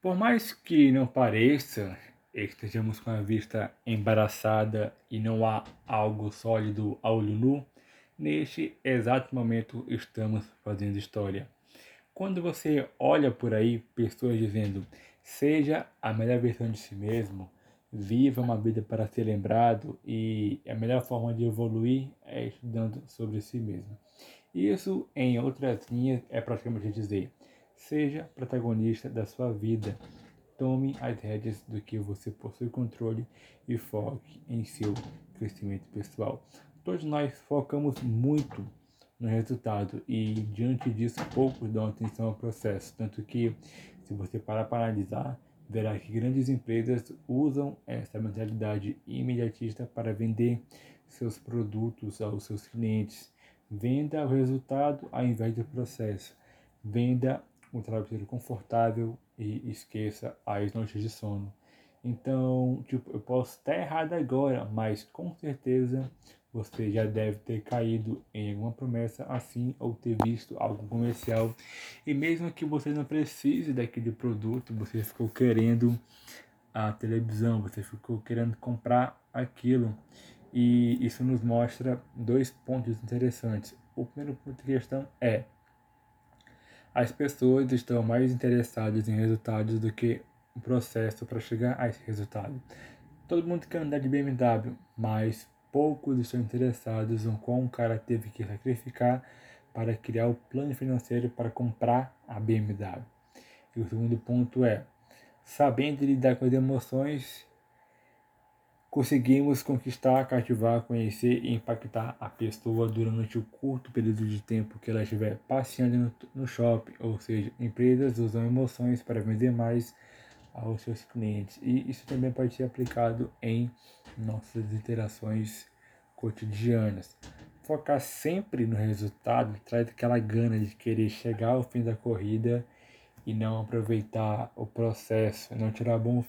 Por mais que não pareça, estejamos com a vista embaraçada e não há algo sólido a olho nu, neste exato momento estamos fazendo história. Quando você olha por aí pessoas dizendo seja a melhor versão de si mesmo, viva uma vida para ser lembrado e a melhor forma de evoluir é estudando sobre si mesmo. Isso, em outras linhas, é praticamente dizer: seja protagonista da sua vida. Tome as rédeas do que você possui controle e foque em seu crescimento pessoal. Todos nós focamos muito no resultado e diante disso poucos dão atenção ao processo, tanto que se você parar para analisar, verá que grandes empresas usam essa mentalidade imediatista para vender seus produtos aos seus clientes. Venda o resultado ao invés do processo. Venda um travesseiro confortável e esqueça as noites de sono. Então, tipo, eu posso estar errado agora, mas com certeza você já deve ter caído em alguma promessa assim ou ter visto algo comercial. E mesmo que você não precise daquele produto, você ficou querendo a televisão, você ficou querendo comprar aquilo. E isso nos mostra dois pontos interessantes. O primeiro ponto de questão é: as pessoas estão mais interessadas em resultados do que o processo para chegar a esse resultado. Todo mundo quer andar de BMW, mas poucos estão interessados em qual um cara teve que sacrificar para criar o plano financeiro para comprar a BMW. E o segundo ponto é, sabendo lidar com as emoções, conseguimos conquistar, cativar, conhecer e impactar a pessoa durante o curto período de tempo que ela estiver passeando no, shopping. Ou seja, empresas usam emoções para vender mais aos seus clientes. E isso também pode ser aplicado em nossas interações cotidianas. Focar sempre no resultado traz aquela gana de querer chegar ao fim da corrida e não aproveitar o processo, não tirar bom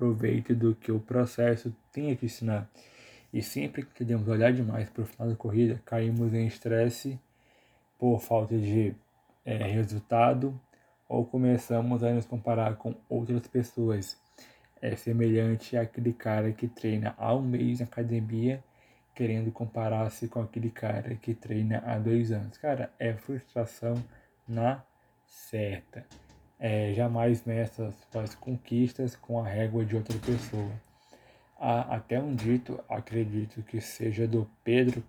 proveito do que o processo tem a te ensinar. E sempre que queremos olhar demais para o final da corrida, caímos em estresse por falta de é, resultado ou começamos a nos comparar com outras pessoas. É semelhante àquele cara que treina há um mês na academia, querendo comparar-se com aquele cara que treina há dois anos. Cara, é frustração na certa. É, jamais meça suas conquistas com a régua de outra pessoa. Há até um dito, acredito que seja do Pedro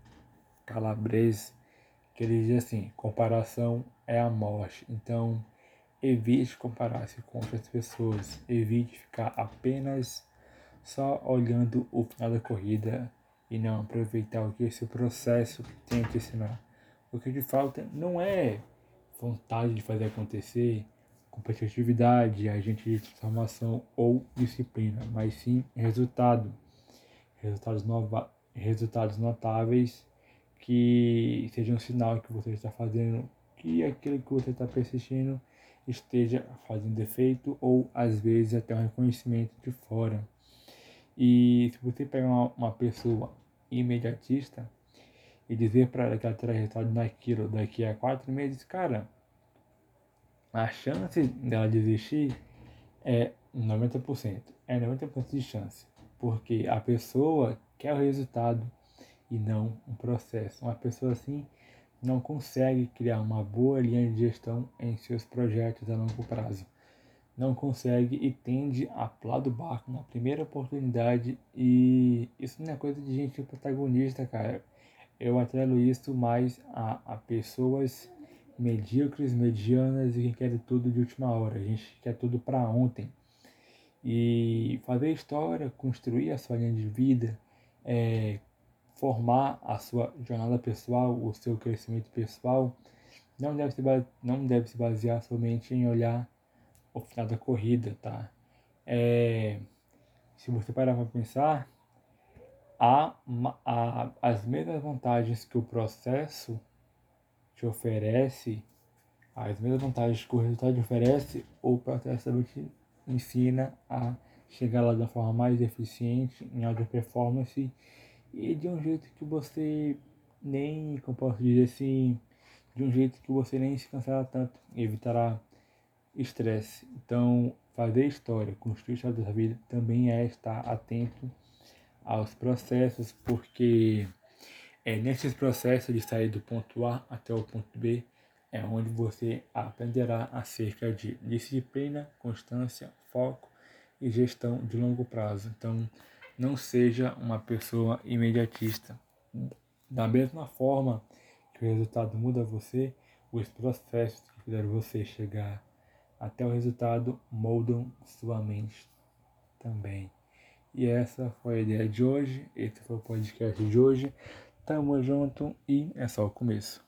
Calabrese, que ele diz assim: comparação é a morte. Então, Evite comparar-se com outras pessoas. Evite ficar apenas só olhando o final da corrida e não aproveitar o que esse processo tem a te ensinar. O que te falta não é vontade de fazer acontecer, competitividade, agente de transformação ou disciplina, mas sim resultado. Resultados, nova, resultados notáveis que sejam um sinal que você está fazendo, que aquilo que você está persistindo esteja fazendo defeito ou às vezes até um reconhecimento de fora. E se você pegar uma, uma pessoa imediatista e dizer para ela que ela terá resultado naquilo daqui a quatro meses, cara, a chance dela desistir é 90%. É 90% de chance. Porque a pessoa quer o resultado e não um processo. Uma pessoa assim não consegue criar uma boa linha de gestão em seus projetos a longo prazo. Não consegue e tende a pular do barco na primeira oportunidade e isso não é coisa de gente protagonista, cara. Eu atrelo isso mais a, a pessoas medíocres, medianas e que querem tudo de última hora. A gente quer tudo para ontem. E fazer história, construir a sua linha de vida, é, formar a sua jornada pessoal, o seu crescimento pessoal, não deve se, não deve se basear somente em olhar o final da corrida, tá? É, se você parar para pensar, há, há as mesmas vantagens que o processo te oferece, as mesmas vantagens que o resultado te oferece, o processo também te ensina a chegar lá da forma mais eficiente, em alta performance e de um jeito que você nem, como posso dizer assim, de um jeito que você nem se cansará tanto, evitará estresse. Então, Fazer história, construir história da vida também é estar atento aos processos, porque é nesses processos de sair do ponto A até o ponto B é onde você aprenderá acerca de disciplina, constância, foco e gestão de longo prazo. Então, não seja uma pessoa imediatista. Da mesma forma que o resultado muda você, os processos que fizeram você chegar até o resultado moldam sua mente também. E essa foi a ideia de hoje, esse foi o podcast de hoje. Tamo junto e é só o começo.